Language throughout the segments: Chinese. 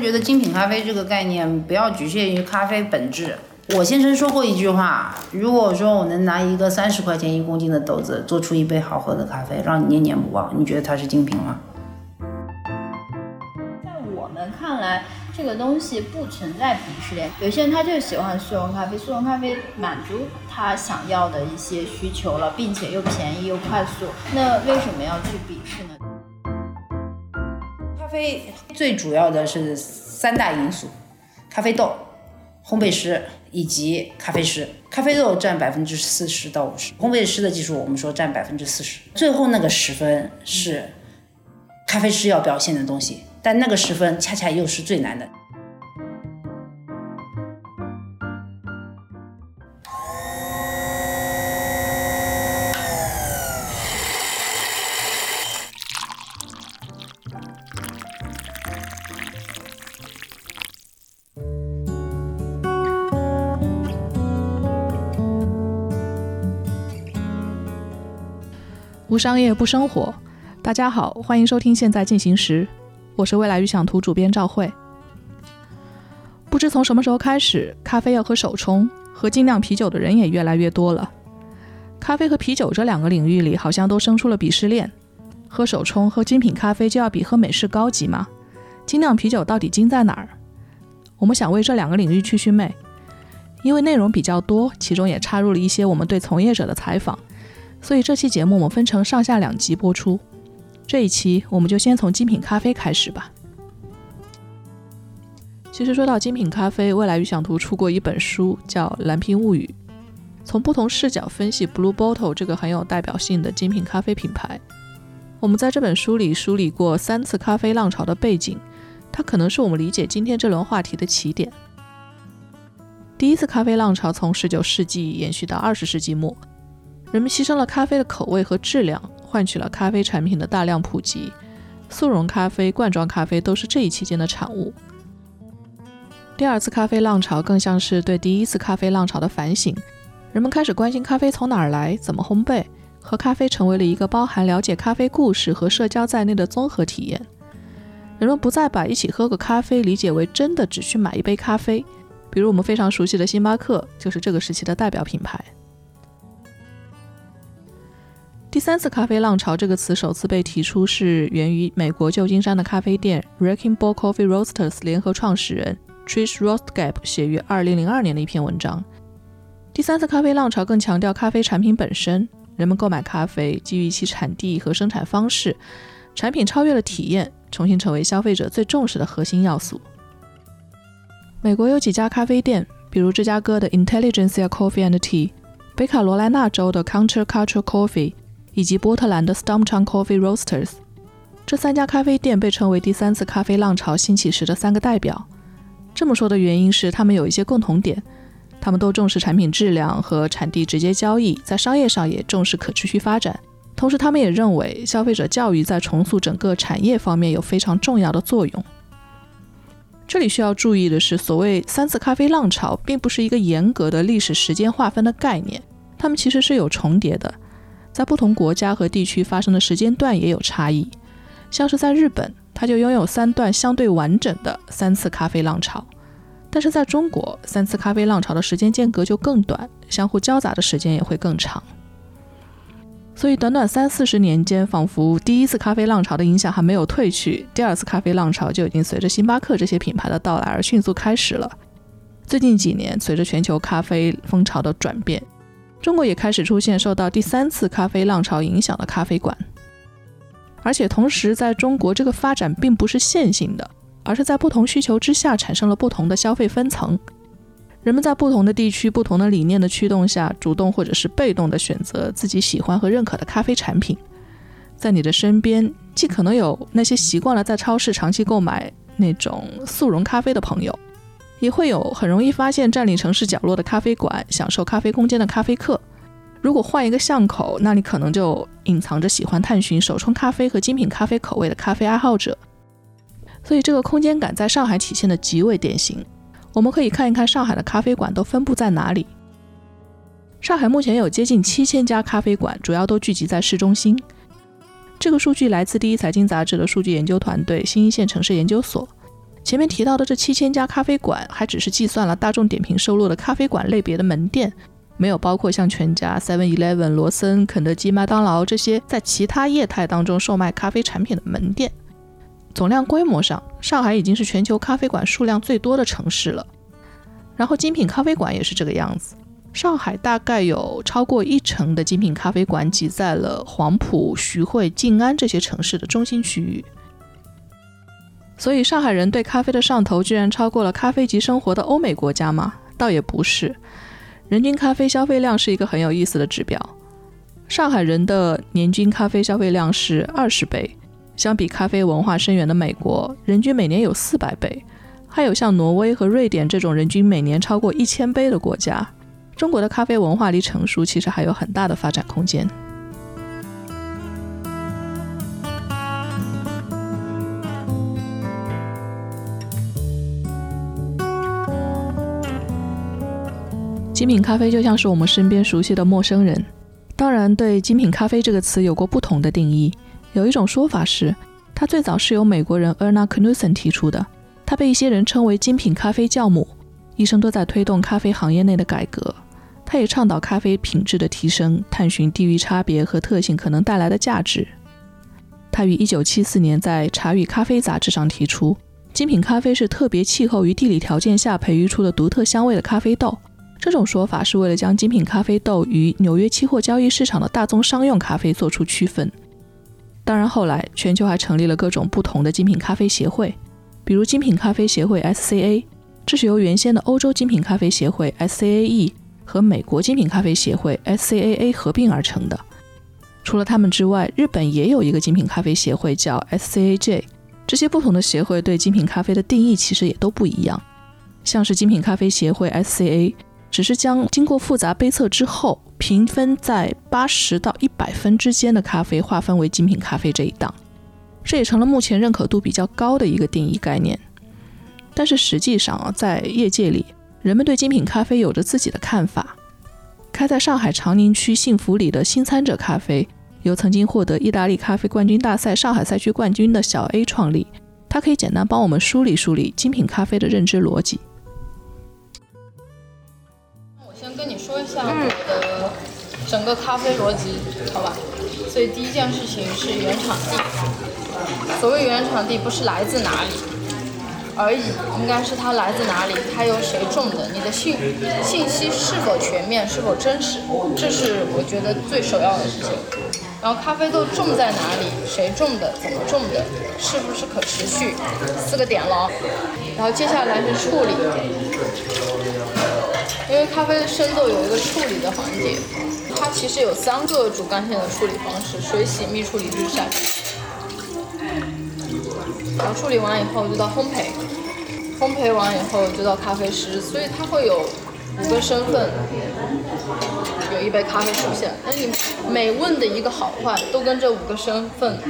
觉得精品咖啡这个概念不要局限于咖啡本质。我先生说过一句话：如果说我能拿一个三十块钱一公斤的豆子做出一杯好喝的咖啡，让你念念不忘，你觉得它是精品吗？在我们看来，这个东西不存在鄙视链。有些人他就喜欢速溶咖啡，速溶咖啡满足他想要的一些需求了，并且又便宜又快速。那为什么要去鄙视呢？咖啡最主要的是三大因素：咖啡豆。烘焙师以及咖啡师，咖啡豆占百分之四十到五十，烘焙师的技术我们说占百分之四十，最后那个十分是咖啡师要表现的东西，但那个十分恰恰又是最难的。不商业不生活，大家好，欢迎收听《现在进行时》，我是未来预想图主编赵慧。不知从什么时候开始，咖啡要喝手冲，喝精酿啤酒的人也越来越多了。咖啡和啤酒这两个领域里，好像都生出了鄙视链。喝手冲、喝精品咖啡就要比喝美式高级吗？精酿啤酒到底精在哪儿？我们想为这两个领域去去魅，因为内容比较多，其中也插入了一些我们对从业者的采访。所以这期节目我们分成上下两集播出。这一期我们就先从精品咖啡开始吧。其实说到精品咖啡，未来预想图出过一本书，叫《蓝瓶物语》，从不同视角分析 Blue Bottle 这个很有代表性的精品咖啡品牌。我们在这本书里梳理过三次咖啡浪潮的背景，它可能是我们理解今天这轮话题的起点。第一次咖啡浪潮从19世纪延续到20世纪末。人们牺牲了咖啡的口味和质量，换取了咖啡产品的大量普及。速溶咖啡、罐装咖啡都是这一期间的产物。第二次咖啡浪潮更像是对第一次咖啡浪潮的反省。人们开始关心咖啡从哪儿来、怎么烘焙，喝咖啡成为了一个包含了解咖啡故事和社交在内的综合体验。人们不再把一起喝个咖啡理解为真的只去买一杯咖啡。比如我们非常熟悉的星巴克，就是这个时期的代表品牌。第三次咖啡浪潮这个词首次被提出，是源于美国旧金山的咖啡店 Wrecking Ball Coffee Roasters 联合创始人 Trish Rostgap 写于2002年的一篇文章。第三次咖啡浪潮更强调咖啡产品本身，人们购买咖啡基于其产地和生产方式，产品超越了体验，重新成为消费者最重视的核心要素。美国有几家咖啡店，比如芝加哥的 Intelligence Coffee and Tea，北卡罗来纳州的 Counterculture Coffee。以及波特兰的 Stumptown Coffee Roasters，这三家咖啡店被称为第三次咖啡浪潮兴起时的三个代表。这么说的原因是，他们有一些共同点：他们都重视产品质量和产地直接交易，在商业上也重视可持续发展。同时，他们也认为消费者教育在重塑整个产业方面有非常重要的作用。这里需要注意的是，所谓三次咖啡浪潮并不是一个严格的历史时间划分的概念，它们其实是有重叠的。在不同国家和地区发生的时间段也有差异，像是在日本，它就拥有三段相对完整的三次咖啡浪潮；但是在中国，三次咖啡浪潮的时间间隔就更短，相互交杂的时间也会更长。所以，短短三四十年间，仿佛第一次咖啡浪潮的影响还没有退去，第二次咖啡浪潮就已经随着星巴克这些品牌的到来而迅速开始了。最近几年，随着全球咖啡风潮的转变。中国也开始出现受到第三次咖啡浪潮影响的咖啡馆，而且同时在中国这个发展并不是线性的，而是在不同需求之下产生了不同的消费分层。人们在不同的地区、不同的理念的驱动下，主动或者是被动地选择自己喜欢和认可的咖啡产品。在你的身边，既可能有那些习惯了在超市长期购买那种速溶咖啡的朋友。也会有很容易发现占领城市角落的咖啡馆，享受咖啡空间的咖啡客。如果换一个巷口，那里可能就隐藏着喜欢探寻手冲咖啡和精品咖啡口味的咖啡爱好者。所以这个空间感在上海体现的极为典型。我们可以看一看上海的咖啡馆都分布在哪里。上海目前有接近七千家咖啡馆，主要都聚集在市中心。这个数据来自第一财经杂志的数据研究团队新一线城市研究所。前面提到的这七千家咖啡馆，还只是计算了大众点评收录的咖啡馆类别的门店，没有包括像全家、Seven Eleven、罗森、肯德基、麦当劳这些在其他业态当中售卖咖啡产品的门店。总量规模上，上海已经是全球咖啡馆数量最多的城市了。然后精品咖啡馆也是这个样子，上海大概有超过一成的精品咖啡馆挤在了黄埔、徐汇、静安这些城市的中心区域。所以上海人对咖啡的上头居然超过了咖啡级生活的欧美国家吗？倒也不是，人均咖啡消费量是一个很有意思的指标。上海人的年均咖啡消费量是二十杯。相比咖啡文化深远的美国，人均每年有四百杯；还有像挪威和瑞典这种人均每年超过一千杯的国家，中国的咖啡文化离成熟其实还有很大的发展空间。精品咖啡就像是我们身边熟悉的陌生人，当然对精品咖啡这个词有过不同的定义。有一种说法是，它最早是由美国人 Erna Knudsen 提出的。他被一些人称为“精品咖啡教母”，一生都在推动咖啡行业内的改革。他也倡导咖啡品质的提升，探寻地域差别和特性可能带来的价值。他于1974年在《茶与咖啡》杂志上提出，精品咖啡是特别气候与地理条件下培育出的独特香味的咖啡豆。这种说法是为了将精品咖啡豆与纽约期货交易市场的大宗商用咖啡做出区分。当然，后来全球还成立了各种不同的精品咖啡协会，比如精品咖啡协会 （SCA），这是由原先的欧洲精品咖啡协会 （SCAE） 和美国精品咖啡协会 （SCAA） 合并而成的。除了他们之外，日本也有一个精品咖啡协会叫 SCAJ。这些不同的协会对精品咖啡的定义其实也都不一样，像是精品咖啡协会 （SCA）。只是将经过复杂杯测之后评分在八十到一百分之间的咖啡划分为精品咖啡这一档，这也成了目前认可度比较高的一个定义概念。但是实际上啊，在业界里，人们对精品咖啡有着自己的看法。开在上海长宁区幸福里的新餐者咖啡，由曾经获得意大利咖啡冠军大赛上海赛区冠军的小 A 创立，他可以简单帮我们梳理梳理精品咖啡的认知逻辑。跟你说一下我的整个咖啡逻辑，好吧？所以第一件事情是原产地。所谓原产地，不是来自哪里而已，应该是它来自哪里，它由谁种的，你的信信息是否全面，是否真实，这是我觉得最首要的事情。然后咖啡豆种在哪里，谁种的，怎么种的，是不是可持续，四个点了。然后接下来是处理。因为咖啡的生豆有一个处理的环节，它其实有三个主干线的处理方式：水洗、密处理、日晒。然后处理完以后就到烘焙，烘焙完以后就到咖啡师，所以它会有五个身份，有一杯咖啡出现。那你每问的一个好坏，都跟这五个身份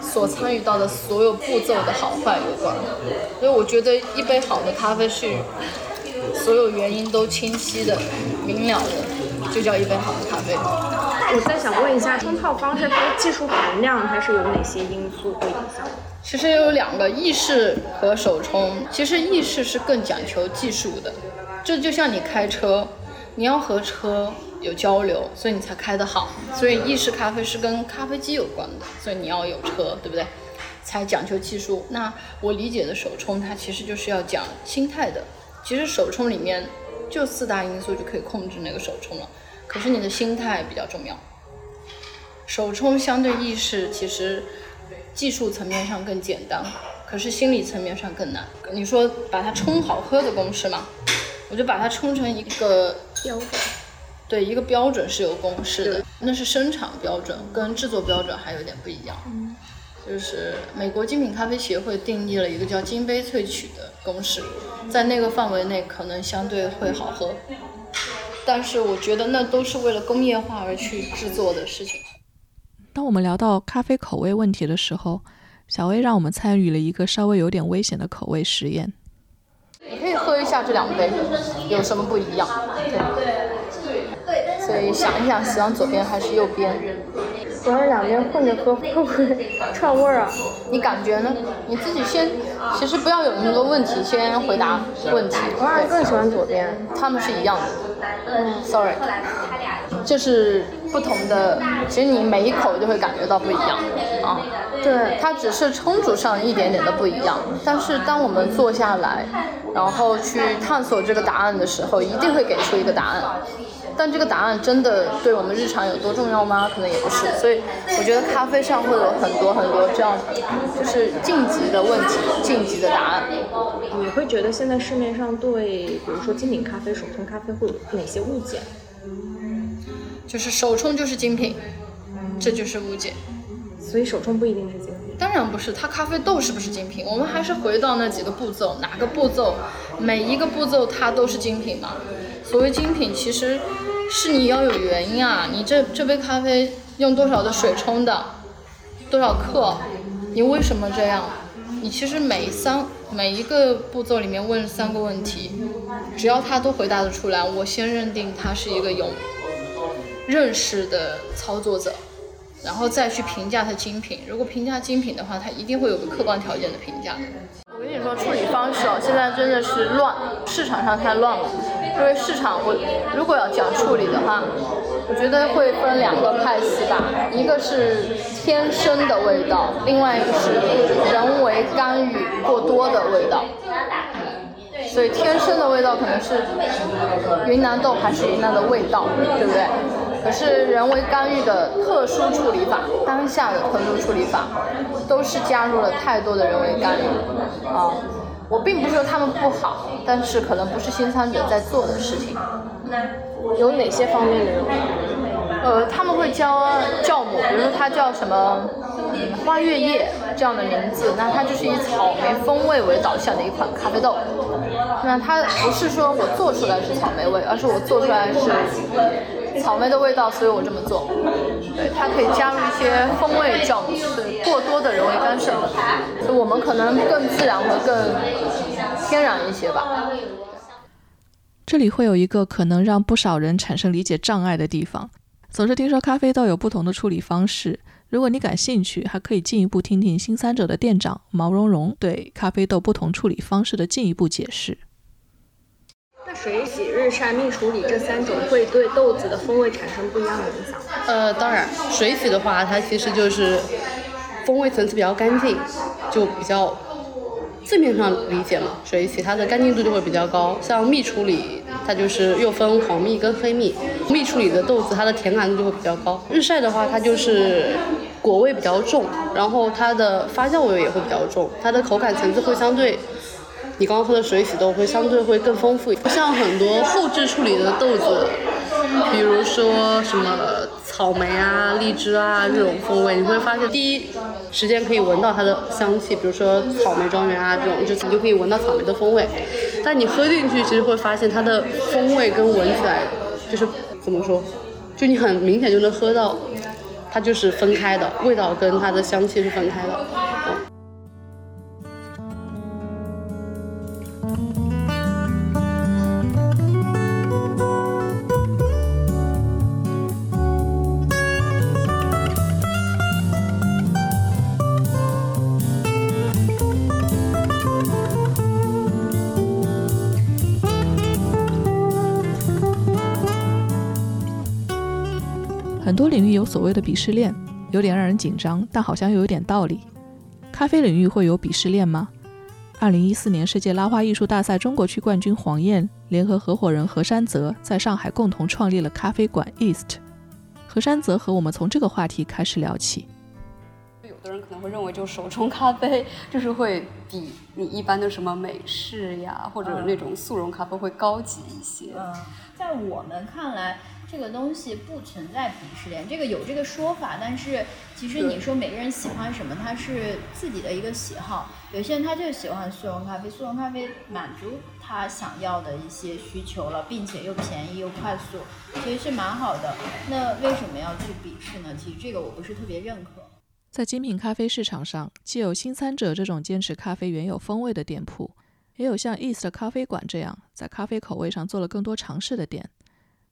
所参与到的所有步骤的好坏有关。所以我觉得一杯好的咖啡是。所有原因都清晰的、明了的，就叫一杯好的咖啡。我在想问一下，冲泡方式它的技术含量它是有哪些因素会影响？其实有两个，意式和手冲。其实意式是更讲求技术的，这就像你开车，你要和车有交流，所以你才开得好。所以意式咖啡是跟咖啡机有关的，所以你要有车，对不对？才讲究技术。那我理解的手冲，它其实就是要讲心态的。其实手冲里面就四大因素就可以控制那个手冲了，可是你的心态比较重要。手冲相对意识，其实技术层面上更简单，可是心理层面上更难。你说把它冲好喝的公式吗，我就把它冲成一个标准，对，一个标准是有公式的，那是生产标准，跟制作标准还有点不一样。就是美国精品咖啡协会定义了一个叫金杯萃取的公式，在那个范围内可能相对会好喝，但是我觉得那都是为了工业化而去制作的事情。当我们聊到咖啡口味问题的时候，小薇让我们参与了一个稍微有点危险的口味实验。你可以喝一下这两杯有什么不一样，对。所以想一想，喜欢左边还是右边？主要是两边混着喝，会不会串味儿啊？你感觉呢？你自己先，其实不要有那么多问题，先回答问题。我还更喜欢左边。他们是一样的。嗯，sorry，就是不同的，其实你每一口就会感觉到不一样啊。对，它只是冲煮上一点点的不一样，但是当我们坐下来，然后去探索这个答案的时候，一定会给出一个答案。但这个答案真的对我们日常有多重要吗？可能也不是。所以我觉得咖啡上会有很多很多这样，就是晋级的问题，晋级的答案。你会觉得现在市面上对，比如说精品咖啡、手冲咖啡会有哪些误解？就是手冲就是精品，这就是误解。所以手冲不一定是精品。当然不是，它咖啡豆是不是精品？我们还是回到那几个步骤，哪个步骤，每一个步骤它都是精品嘛？所谓精品，其实是你要有原因啊。你这这杯咖啡用多少的水冲的，多少克？你为什么这样？你其实每三每一个步骤里面问三个问题，只要他都回答得出来，我先认定他是一个有认识的操作者，然后再去评价他精品。如果评价精品的话，他一定会有个客观条件的评价。我跟你说，处理方式哦，现在真的是乱，市场上太乱了。因为市场，我如果要讲处理的话，我觉得会分两个派系吧，一个是天生的味道，另外一个是人为干预过多的味道。所以天生的味道可能是云南豆还是云南的味道，对不对？可是人为干预的特殊处理法，当下的特殊处理法，都是加入了太多的人为干预啊。我并不是说他们不好，但是可能不是新参者在做的事情。有哪些方面的人？呃，他们会教酵母，比如说它叫什么花月夜这样的名字，那它就是以草莓风味为导向的一款咖啡豆。那它不是说我做出来是草莓味，而是我做出来是草莓的味道，所以我这么做。对，它可以加入一些风味酵母，对，过多的人为干涉，所以我们可能更自然和更天然一些吧。这里会有一个可能让不少人产生理解障碍的地方。总是听说咖啡豆有不同的处理方式，如果你感兴趣，还可以进一步听听新三者的店长毛茸茸对咖啡豆不同处理方式的进一步解释。那水洗、日晒、蜜处理这三种会对豆子的风味产生不一样的影响？呃，当然，水洗的话，它其实就是风味层次比较干净，就比较字面上理解嘛，水洗它的干净度就会比较高。像蜜处理，它就是又分黄蜜跟黑蜜，蜜处理的豆子它的甜感度就会比较高。日晒的话，它就是果味比较重，然后它的发酵味也会比较重，它的口感层次会相对。你刚刚喝的水洗豆会相对会更丰富，不像很多后置处理的豆子，比如说什么草莓啊、荔枝啊这种风味，你会发现第一时间可以闻到它的香气，比如说草莓庄园啊这种，就你就可以闻到草莓的风味。但你喝进去，其实会发现它的风味跟闻起来就是怎么说，就你很明显就能喝到，它就是分开的，味道跟它的香气是分开的。多领域有所谓的鄙视链，有点让人紧张，但好像又有点道理。咖啡领域会有鄙视链吗？二零一四年世界拉花艺术大赛中国区冠军黄燕联合合伙人何山泽在上海共同创立了咖啡馆 East。何山泽和我们从这个话题开始聊起。有的人可能会认为，就手冲咖啡就是会比你一般的什么美式呀，或者那种速溶咖啡会高级一些。嗯，在我们看来。这个东西不存在鄙视链，这个有这个说法，但是其实你说每个人喜欢什么，他是自己的一个喜好。有些人他就喜欢速溶咖啡，速溶咖啡满足他想要的一些需求了，并且又便宜又快速，其实是蛮好的。那为什么要去鄙视呢？其实这个我不是特别认可。在精品咖啡市场上，既有新餐者这种坚持咖啡原有风味的店铺，也有像 East 咖啡馆这样在咖啡口味上做了更多尝试的店。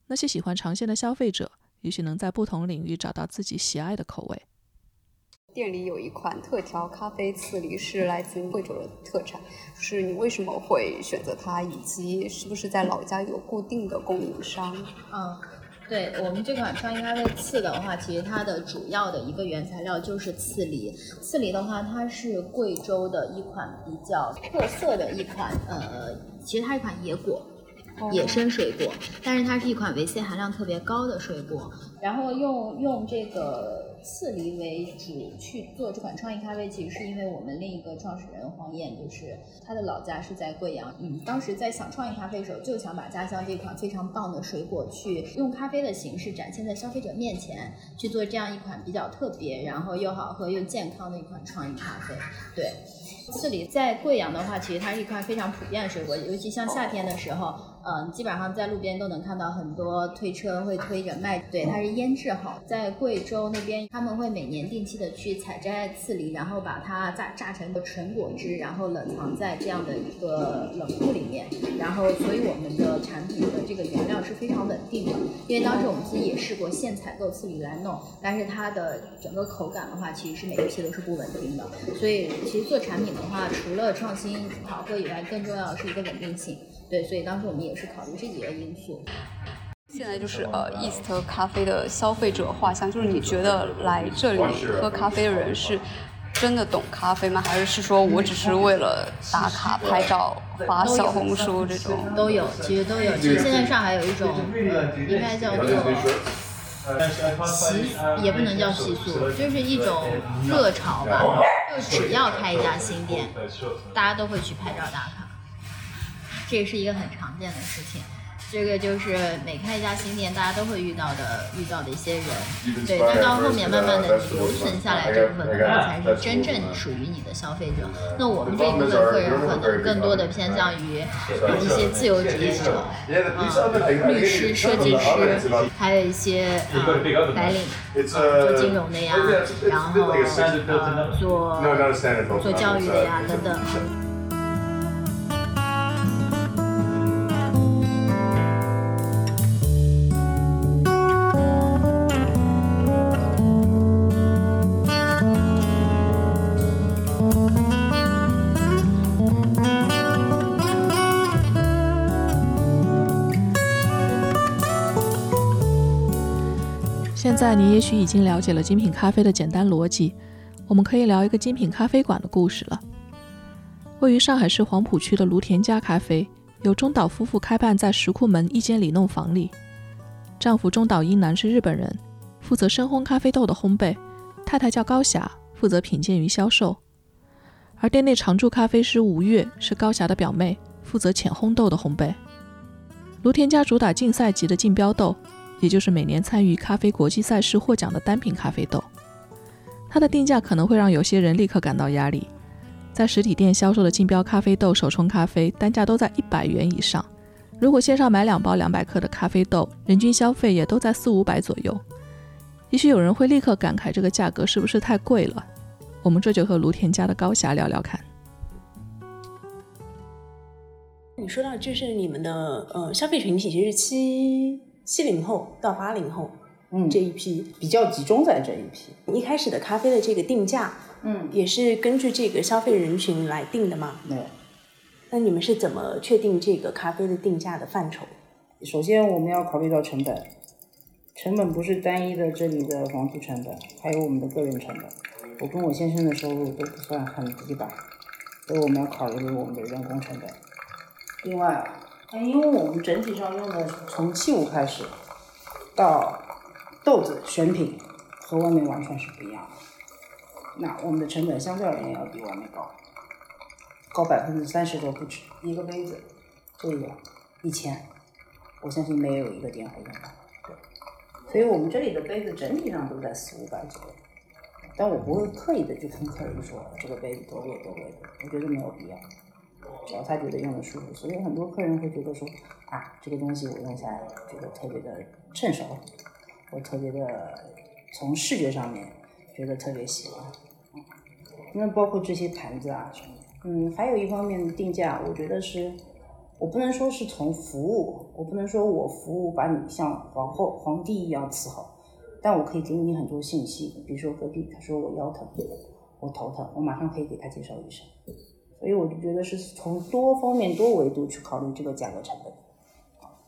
那些喜欢尝鲜的消费者，也许能在不同领域找到自己喜爱的口味。店里有一款特调咖啡刺梨是来自于贵州的特产，是你为什么会选择它，以及是不是在老家有固定的供应商？嗯，对我们这款创意咖啡刺的话，其实它的主要的一个原材料就是刺梨。刺梨的话，它是贵州的一款比较特色的一款，呃，其实它一款野果。野生水果，但是它是一款维 C 含量特别高的水果。然后用用这个刺梨为主去做这款创意咖啡，其实是因为我们另一个创始人黄燕，就是他的老家是在贵阳。嗯，当时在想创意咖啡的时候，就想把家乡这款非常棒的水果，去用咖啡的形式展现在消费者面前，去做这样一款比较特别，然后又好喝又健康的一款创意咖啡。对。刺梨在贵阳的话，其实它是一块非常普遍的水果，尤其像夏天的时候，嗯，基本上在路边都能看到很多推车会推着卖。对，它是腌制好。在贵州那边，他们会每年定期的去采摘刺梨，然后把它榨榨成个纯果汁，然后冷藏在这样的一个冷库里面。然后，所以我们的产品的这个原料是非常稳定的。因为当时我们自己也试过现采购刺梨来弄，但是它的整个口感的话，其实是每一批都是不稳定的。所以，其实做产品。的话，除了创新好喝以外，更重要的是一个稳定性。对，所以当时我们也是考虑这几个因素。现在就是呃，East 咖啡的消费者画像，就是你觉得来这里喝咖啡的人是真的懂咖啡吗？还是是说我只是为了打卡拍照发小红书这种？都有，其实都有。其实现在上海有一种应该叫做习，也不能叫习俗，就是一种热潮吧。就只要开一家新店，大家都会去拍照打卡，这也是一个很常见的事情。这个就是每开一家新店，大家都会遇到的遇到的一些人。对，但到后面慢慢的留存下来这部分客人才是真正属于你的消费者。那我们这一部分客人可能更多的偏向于一些自由职业者，啊，律师、设计师，还有一些啊白领，做金融的呀，然后呃做做教育的呀等等。现在你也许已经了解了精品咖啡的简单逻辑，我们可以聊一个精品咖啡馆的故事了。位于上海市黄浦区的芦田家咖啡，由中岛夫妇开办在石库门一间里弄房里。丈夫中岛英男是日本人，负责深烘咖啡豆的烘焙；太太叫高霞，负责品鉴与销售。而店内常驻咖啡师吴月是高霞的表妹，负责浅烘豆的烘焙。芦田家主打竞赛级的竞标豆。也就是每年参与咖啡国际赛事获奖的单品咖啡豆，它的定价可能会让有些人立刻感到压力。在实体店销售的竞标咖啡豆手冲咖啡单价都在一百元以上，如果线上买两包两百克的咖啡豆，人均消费也都在四五百左右。也许有人会立刻感慨这个价格是不是太贵了？我们这就和卢田家的高霞聊聊看。你说到就是你们的呃消费群体其实是七。七零后到八零后，嗯，这一批比较集中在这一批。一开始的咖啡的这个定价，嗯，也是根据这个消费人群来定的吗？对。那你们是怎么确定这个咖啡的定价的范畴？首先，我们要考虑到成本，成本不是单一的这里的房租成本，还有我们的个人成本。我跟我先生的收入都不算很低吧，所以我们要考虑我们的人工成本。另外。那因为我们整体上用的从器物开始，到豆子选品和外面完全是不一样的。那我们的成本相对而言要比外面高，高百分之三十都不止。一个杯子，这个一千，我相信没有一个店会用到。对，所以我们这里的杯子整体上都在四五百左右。但我不会刻意的去跟客人说这个杯子多贵多贵的，我觉得没有必要。只要他觉得用的舒服，所以很多客人会觉得说啊，这个东西我用下来觉得特别的趁手，我特别的从视觉上面觉得特别喜欢。那包括这些盘子啊什么，嗯，还有一方面定价，我觉得是，我不能说是从服务，我不能说我服务把你像皇后皇帝一样伺候，但我可以给你很多信息，比如说隔壁他说我腰疼，我头疼，我马上可以给他介绍医生。所以我就觉得是从多方面、多维度去考虑这个价格成本。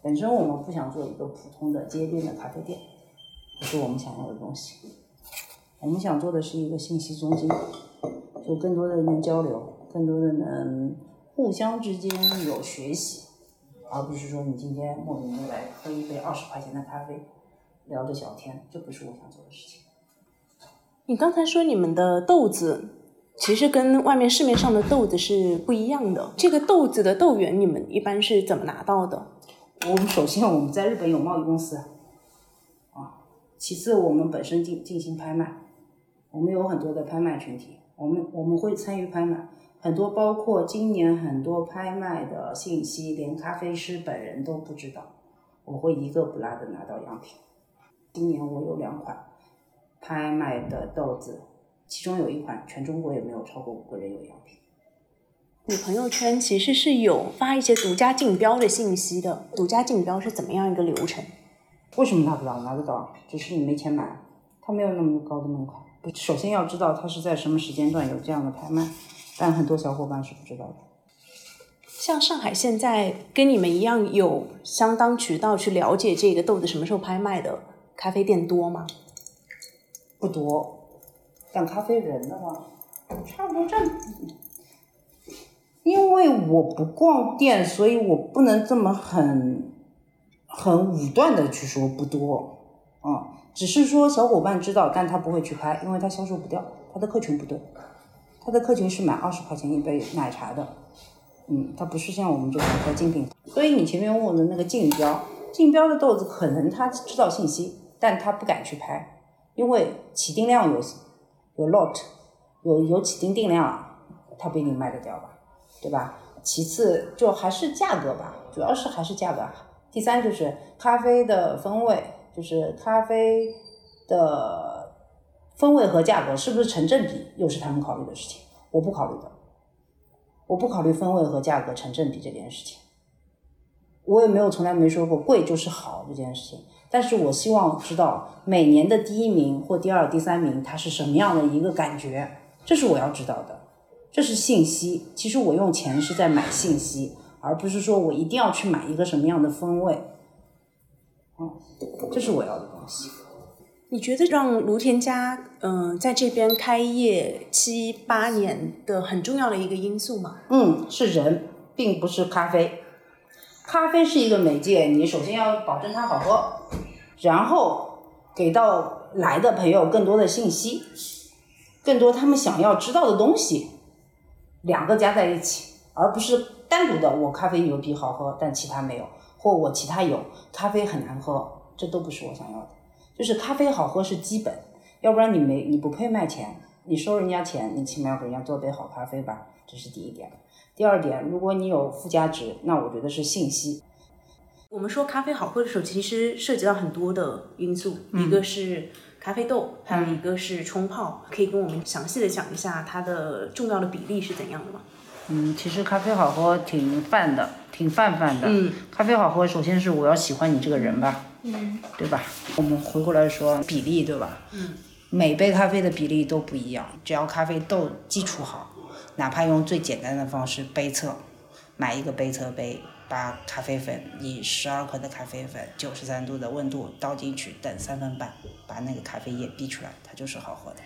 本身我们不想做一个普通的街边的咖啡店，不是我们想要的东西。我们想做的是一个信息中心，就更多的能交流，更多的能互相之间有学习，而不是说你今天莫名的来喝一杯二十块钱的咖啡，聊着小天，这不是我想做的事情。你刚才说你们的豆子其实跟外面市面上的豆子是不一样的，这个豆子的豆源你们一般是怎么拿到的？我们首先我们在日本有贸易公司，啊，其次我们本身进进行拍卖，我们有很多的拍卖群体，我们我们会参与拍卖，很多包括今年很多拍卖的信息，连咖啡师本人都不知道，我会一个不落的拿到样品。今年我有两款拍卖的豆子，其中有一款全中国也没有超过五个人有样品。你朋友圈其实是有发一些独家竞标的信息的，独家竞标是怎么样一个流程？为什么拿不到？拿得到，只是你没钱买，它没有那么高的门槛。首先要知道它是在什么时间段有这样的拍卖，但很多小伙伴是不知道的。像上海现在跟你们一样有相当渠道去了解这个豆子什么时候拍卖的咖啡店多吗？不多，但咖啡人的话，差不多占。因为我不逛店，所以我不能这么很很武断的去说不多，啊，只是说小伙伴知道，但他不会去拍，因为他销售不掉，他的客群不对，他的客群是买二十块钱一杯奶茶的，嗯，他不是像我们这种喝精品，所以你前面问我的那个竞标，竞标的豆子可能他知道信息，但他不敢去拍，因为起订量有限有 lot，有有起订定量，他不一定卖得掉吧。对吧？其次就还是价格吧，主要是还是价格。第三就是咖啡的风味，就是咖啡的风味和价格是不是成正比，又是他们考虑的事情。我不考虑的，我不考虑风味和价格成正比这件事情。我也没有从来没说过贵就是好这件事情。但是我希望知道每年的第一名或第二、第三名它是什么样的一个感觉，这是我要知道的。这是信息，其实我用钱是在买信息，而不是说我一定要去买一个什么样的风味。嗯，这是我要的东西。你觉得让卢田家嗯在这边开业七八年的很重要的一个因素吗？嗯，是人，并不是咖啡。咖啡是一个媒介，你首先要保证它好喝，然后给到来的朋友更多的信息，更多他们想要知道的东西。两个加在一起，而不是单独的。我咖啡牛逼好喝，但其他没有，或我其他有，咖啡很难喝，这都不是我想要的。就是咖啡好喝是基本，要不然你没你不配卖钱，你收人家钱，你起码要给人家做杯好咖啡吧，这是第一点。第二点，如果你有附加值，那我觉得是信息。我们说咖啡好喝的时候，其实涉及到很多的因素，一个是。咖啡豆，还有一个是冲泡，可以跟我们详细的讲一下它的重要的比例是怎样的吗？嗯，其实咖啡好喝挺泛的，挺泛泛的。嗯，咖啡好喝，首先是我要喜欢你这个人吧，嗯，对吧？我们回过来说比例，对吧？嗯，每杯咖啡的比例都不一样，只要咖啡豆基础好，哪怕用最简单的方式杯测，买一个杯测杯。把咖啡粉以十二克的咖啡粉，九十三度的温度倒进去，等三分半，把那个咖啡液逼出来，它就是好喝的。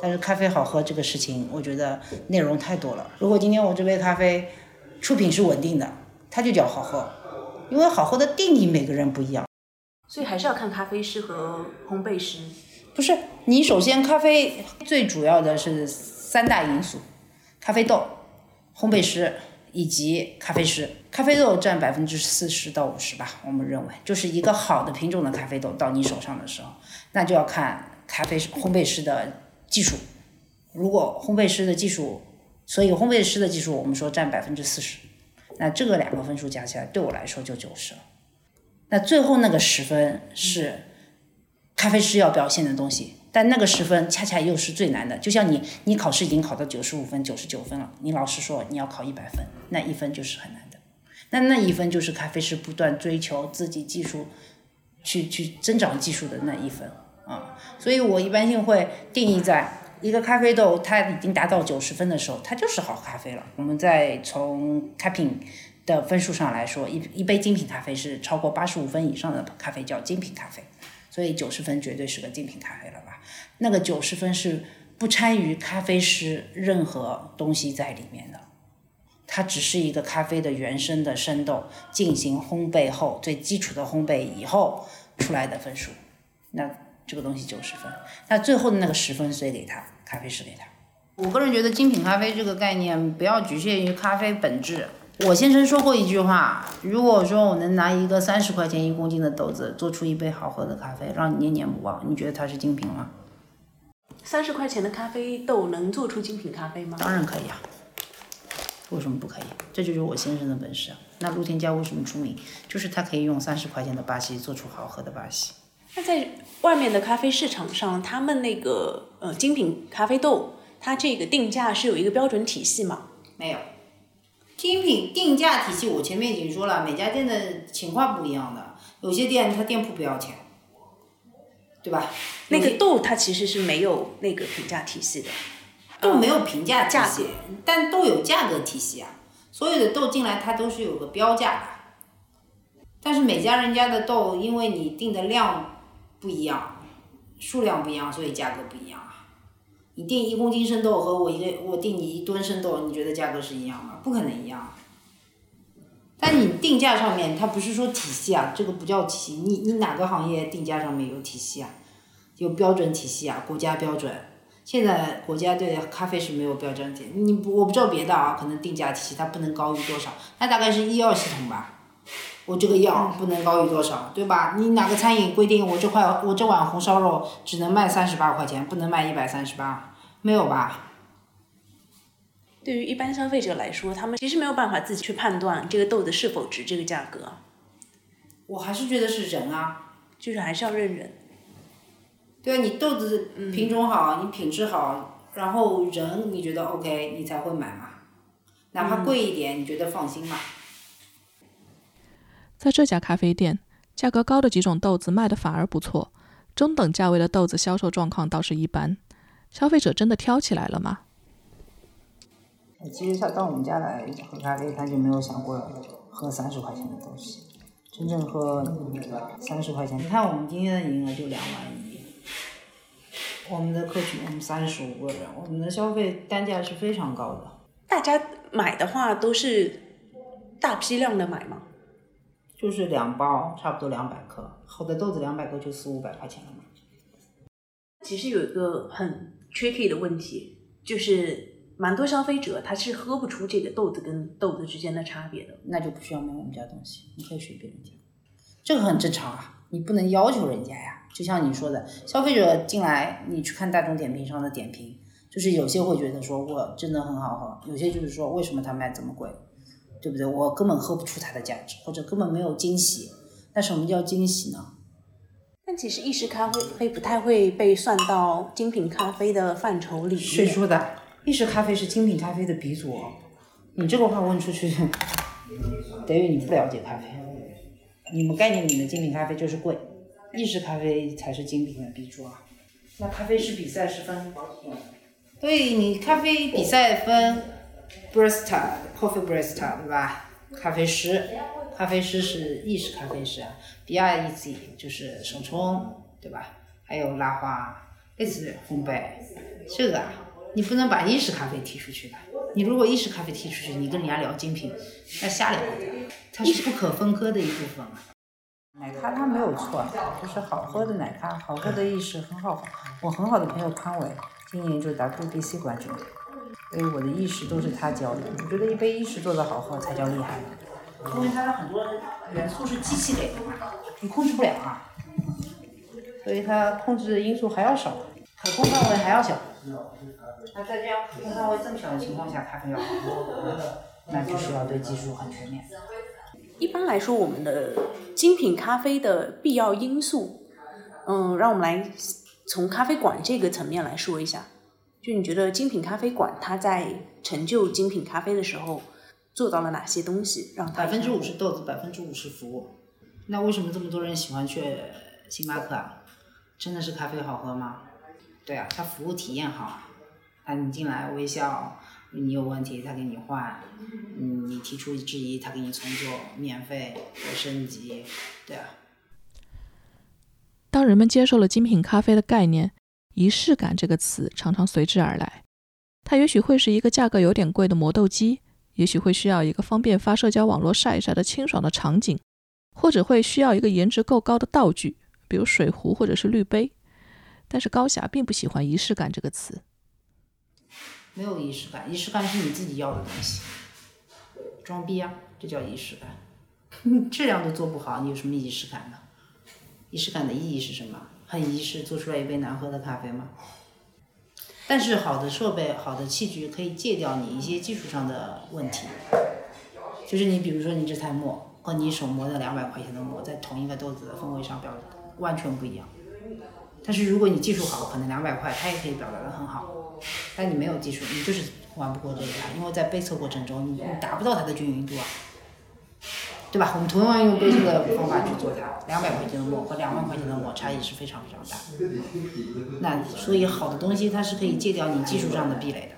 但是咖啡好喝这个事情，我觉得内容太多了。如果今天我这杯咖啡出品是稳定的，它就叫好喝，因为好喝的定义每个人不一样。所以还是要看咖啡师和烘焙师。不是，你首先咖啡最主要的是三大因素：咖啡豆、烘焙师。以及咖啡师，咖啡豆占百分之四十到五十吧。我们认为，就是一个好的品种的咖啡豆到你手上的时候，那就要看咖啡、烘焙师的技术。如果烘焙师的技术，所以烘焙师的技术，我们说占百分之四十，那这个两个分数加起来，对我来说就九十了。那最后那个十分是咖啡师要表现的东西。但那个十分恰恰又是最难的，就像你，你考试已经考到九十五分、九十九分了，你老师说你要考一百分，那一分就是很难的。那那一分就是咖啡师不断追求自己技术去去增长技术的那一分啊。所以我一般性会定义在一个咖啡豆它已经达到九十分的时候，它就是好咖啡了。我们再从开品的分数上来说，一一杯精品咖啡是超过八十五分以上的咖啡叫精品咖啡，所以九十分绝对是个精品咖啡了吧？那个九十分是不掺与咖啡师任何东西在里面的，它只是一个咖啡的原生的生豆进行烘焙后最基础的烘焙以后出来的分数，那这个东西九十分，那最后的那个十分谁给他？咖啡师给他。我个人觉得精品咖啡这个概念不要局限于咖啡本质。我先生说过一句话：如果说我能拿一个三十块钱一公斤的豆子做出一杯好喝的咖啡，让你念念不忘，你觉得它是精品吗？三十块钱的咖啡豆能做出精品咖啡吗？当然可以啊，为什么不可以？这就是我先生的本事啊。那陆天家为什么出名？就是他可以用三十块钱的巴西做出好喝的巴西。那在外面的咖啡市场上，他们那个呃精品咖啡豆，它这个定价是有一个标准体系吗？没有，精品定价体系我前面已经说了，每家店的情况不一样的，有些店它店铺不要钱，对吧？那个豆它其实是没有那个评价体系的，豆没有评价体价系，但豆有价格体系啊。所有的豆进来它都是有个标价的，但是每家人家的豆，因为你定的量不一样，数量不一样，所以价格不一样啊。你定一公斤生豆和我一个我定你一吨生豆，你觉得价格是一样吗？不可能一样啊。但你定价上面，它不是说体系啊，这个不叫体系。你你哪个行业定价上面有体系啊？有标准体系啊，国家标准。现在国家对咖啡是没有标准体，你不我不知道别的啊，可能定价体系它不能高于多少，它大概是医药系统吧。我这个药不能高于多少，对吧？你哪个餐饮规定我这块我这碗红烧肉只能卖三十八块钱，不能卖一百三十八？没有吧？对于一般消费者来说，他们其实没有办法自己去判断这个豆子是否值这个价格，我还是觉得是人啊，就是还是要认人。对啊，你豆子品种好，你品质好，然后人你觉得 OK，你才会买嘛。哪怕贵一点，你觉得放心嘛。在这家咖啡店，价格高的几种豆子卖的反而不错，中等价位的豆子销售状况倒是一般。消费者真的挑起来了吗？其实他到我们家来喝咖啡，他就没有想过喝三十块钱的东西，真正喝三十块钱。你看我们今天的营业额就两万一，我们的客群我们三十五个人，我们的消费单价是非常高的。大家买的话都是大批量的买吗？就是两包，差不多两百克，好的豆子两百克就四五百块钱了嘛。其实有一个很 tricky 的问题，就是蛮多消费者他是喝不出这个豆子跟豆子之间的差别的。那就不需要买我们家东西，你可以学别人家，这个很正常啊，你不能要求人家呀。就像你说的，消费者进来，你去看大众点评上的点评，就是有些会觉得说我真的很好喝，有些就是说为什么他卖这么贵，对不对？我根本喝不出它的价值，或者根本没有惊喜。那什么叫惊喜呢？但其实意式咖啡不太会被算到精品咖啡的范畴里面。谁说的？意式咖啡是精品咖啡的鼻祖。你这个话问出去，等于你不了解咖啡。你们概念里的精品咖啡就是贵，意式咖啡才是精品的鼻祖啊。那咖啡师比赛是分，对你咖啡比赛分 barista、coffee barista 对吧？咖啡师，咖啡师是意式咖啡师啊，B R E Z 就是手冲，对吧？还有拉花，类似烘焙，这个啊，你不能把意式咖啡踢出去吧。你如果意式咖啡踢出去，你跟人家聊精品，那瞎聊的，它是不可分割的一部分啊。奶咖它没有错，就是好喝的奶咖，好喝的意式很好喝。我很好的朋友康伟，今年就是 WBC 冠军，所以我的意式都是他教的。我觉得一杯意式做的好喝才叫厉害，因为它的很多元素是机器给的嘛，你控制不了啊，所以它控制的因素还要少，可控范围还要小。那在这样可控范围这么小的情况下，咖啡要好喝，那就是要对技术很全面。一般来说，我们的精品咖啡的必要因素，嗯，让我们来从咖啡馆这个层面来说一下。就你觉得精品咖啡馆它在成就精品咖啡的时候做到了哪些东西？让百分之五十豆子，百分之五十服务。那为什么这么多人喜欢去星巴克啊？真的是咖啡好喝吗？对啊，他服务体验好啊，啊，你进来微笑，你有问题他给你换，嗯，你提出质疑他给你重做，免费或升级，对啊。当人们接受了精品咖啡的概念，仪式感这个词常常随之而来。它也许会是一个价格有点贵的磨豆机，也许会需要一个方便发社交网络晒一晒的清爽的场景，或者会需要一个颜值够高的道具，比如水壶或者是滤杯。但是高霞并不喜欢仪式感这个词。没有仪式感，仪式感是你自己要的东西。装逼啊，这叫仪式感。质量都做不好，你有什么仪式感呢？仪式感的意义是什么？很仪式，做出来一杯难喝的咖啡吗？但是好的设备、好的器具可以戒掉你一些技术上的问题。就是你比如说，你这台磨和你手磨的两百块钱的磨，在同一个豆子的风味上表完全不一样。但是如果你技术好，可能两百块它也可以表达的很好。但你没有技术，你就是玩不过这一台，因为在背测过程中，你你达不到它的均匀度啊。对吧？我们同样用背测的方法去做它，两百块钱的墨和两万块钱的墨差异是非常非常大。那所以好的东西它是可以戒掉你技术上的壁垒的。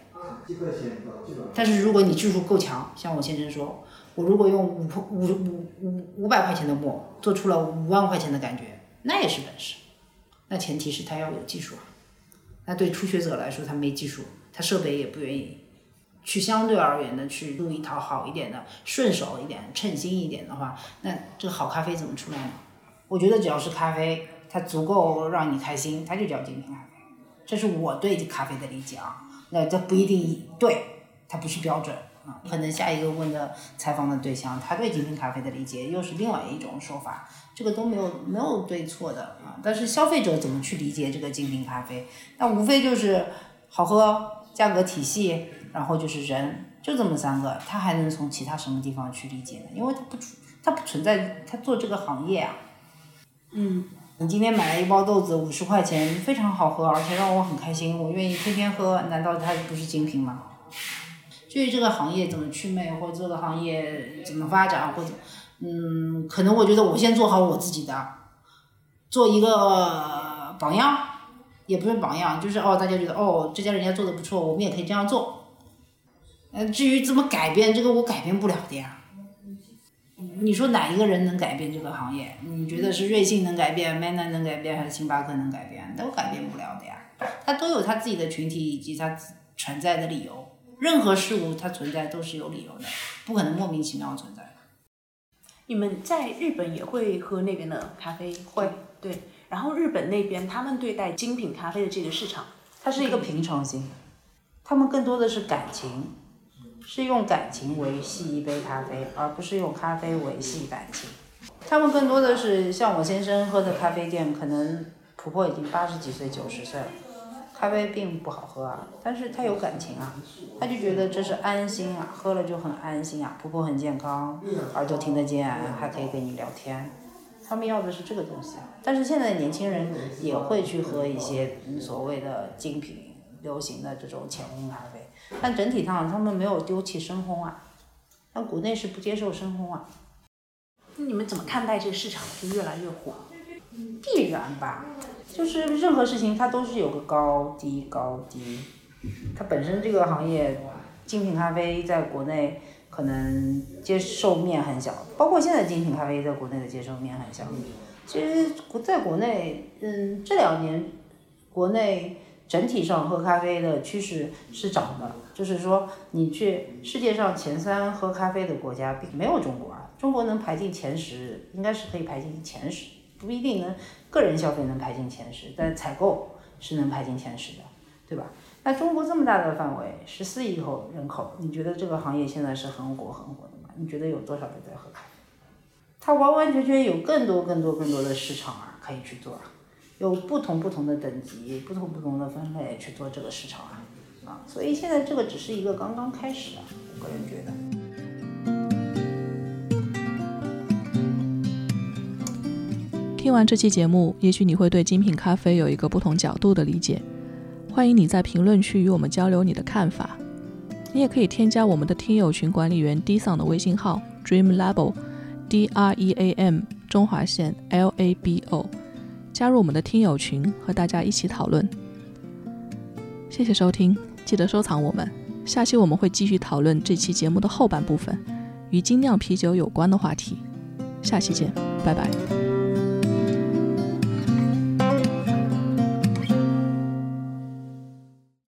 但是如果你技术够强，像我先生说，我如果用五五五五五百块钱的墨做出了五万块钱的感觉，那也是本事。那前提是他要有技术啊。那对初学者来说，他没技术，他设备也不愿意。去相对而言的去录一套好一点的、顺手一点、称心一点的话，那这个好咖啡怎么出来呢？我觉得只要是咖啡，它足够让你开心，它就叫精品咖啡。这是我对咖啡的理解啊。那这不一定对，它不是标准啊。可能下一个问的采访的对象，他对精品咖啡的理解又是另外一种说法，这个都没有没有对错的啊。但是消费者怎么去理解这个精品咖啡？那无非就是好喝、价格体系。然后就是人，就这么三个，他还能从其他什么地方去理解呢？因为他不存，他不存在，他做这个行业啊。嗯。你今天买了一包豆子，五十块钱，非常好喝，而且让我很开心，我愿意天天喝，难道它不是精品吗？至于这个行业怎么去魅，或者这个行业怎么发展，或者，嗯，可能我觉得我先做好我自己的，做一个榜样，也不是榜样，就是哦，大家觉得哦，这家人家做的不错，我们也可以这样做。呃，至于怎么改变这个，我改变不了的呀。你说哪一个人能改变这个行业？你觉得是瑞幸能改变，Manner 能改变，还是星巴克能改变？都改变不了的呀。他都有他自己的群体以及他存在的理由。任何事物它存在都是有理由的，不可能莫名其妙存在。你们在日本也会喝那边的咖啡？会。对。然后日本那边他们对待精品咖啡的这个市场，它是一个平常心，他们更多的是感情。是用感情维系一杯咖啡，而不是用咖啡维系感情。他们更多的是像我先生喝的咖啡店，可能婆婆已经八十几岁、九十岁了，咖啡并不好喝啊，但是他有感情啊，他就觉得这是安心啊，喝了就很安心啊，婆婆很健康，耳朵听得见，还可以跟你聊天，他们要的是这个东西啊。但是现在年轻人也会去喝一些所谓的精品、流行的这种浅烘咖啡。但整体上，他们没有丢弃深烘啊，但国内是不接受深烘啊。那你们怎么看待这个市场就越来越火？必然吧，就是任何事情它都是有个高低高低。它本身这个行业，精品咖啡在国内可能接受面很小，包括现在精品咖啡在国内的接受面很小。其实国在国内，嗯，这两年国内。整体上喝咖啡的趋势是涨的，就是说你去世界上前三喝咖啡的国家并没有中国啊，中国能排进前十，应该是可以排进前十，不一定能个人消费能排进前十，但采购是能排进前十的，对吧？那中国这么大的范围，十四亿口人口，你觉得这个行业现在是很火很火的吗？你觉得有多少人在喝咖啡？它完完全全有更多更多更多的市场啊，可以去做啊。有不同不同的等级，不同不同的分类去做这个市场啊，啊，所以现在这个只是一个刚刚开始啊，我个人觉得。听完这期节目，也许你会对精品咖啡有一个不同角度的理解。欢迎你在评论区与我们交流你的看法。你也可以添加我们的听友群管理员 D 桑的微信号 Dream Label，D R E A M 中华线 L A B O，加入我们的听友群，和大家一起讨论。谢谢收听，记得收藏我们。下期我们会继续讨论这期节目的后半部分，与精酿啤酒有关的话题。下期见，拜拜。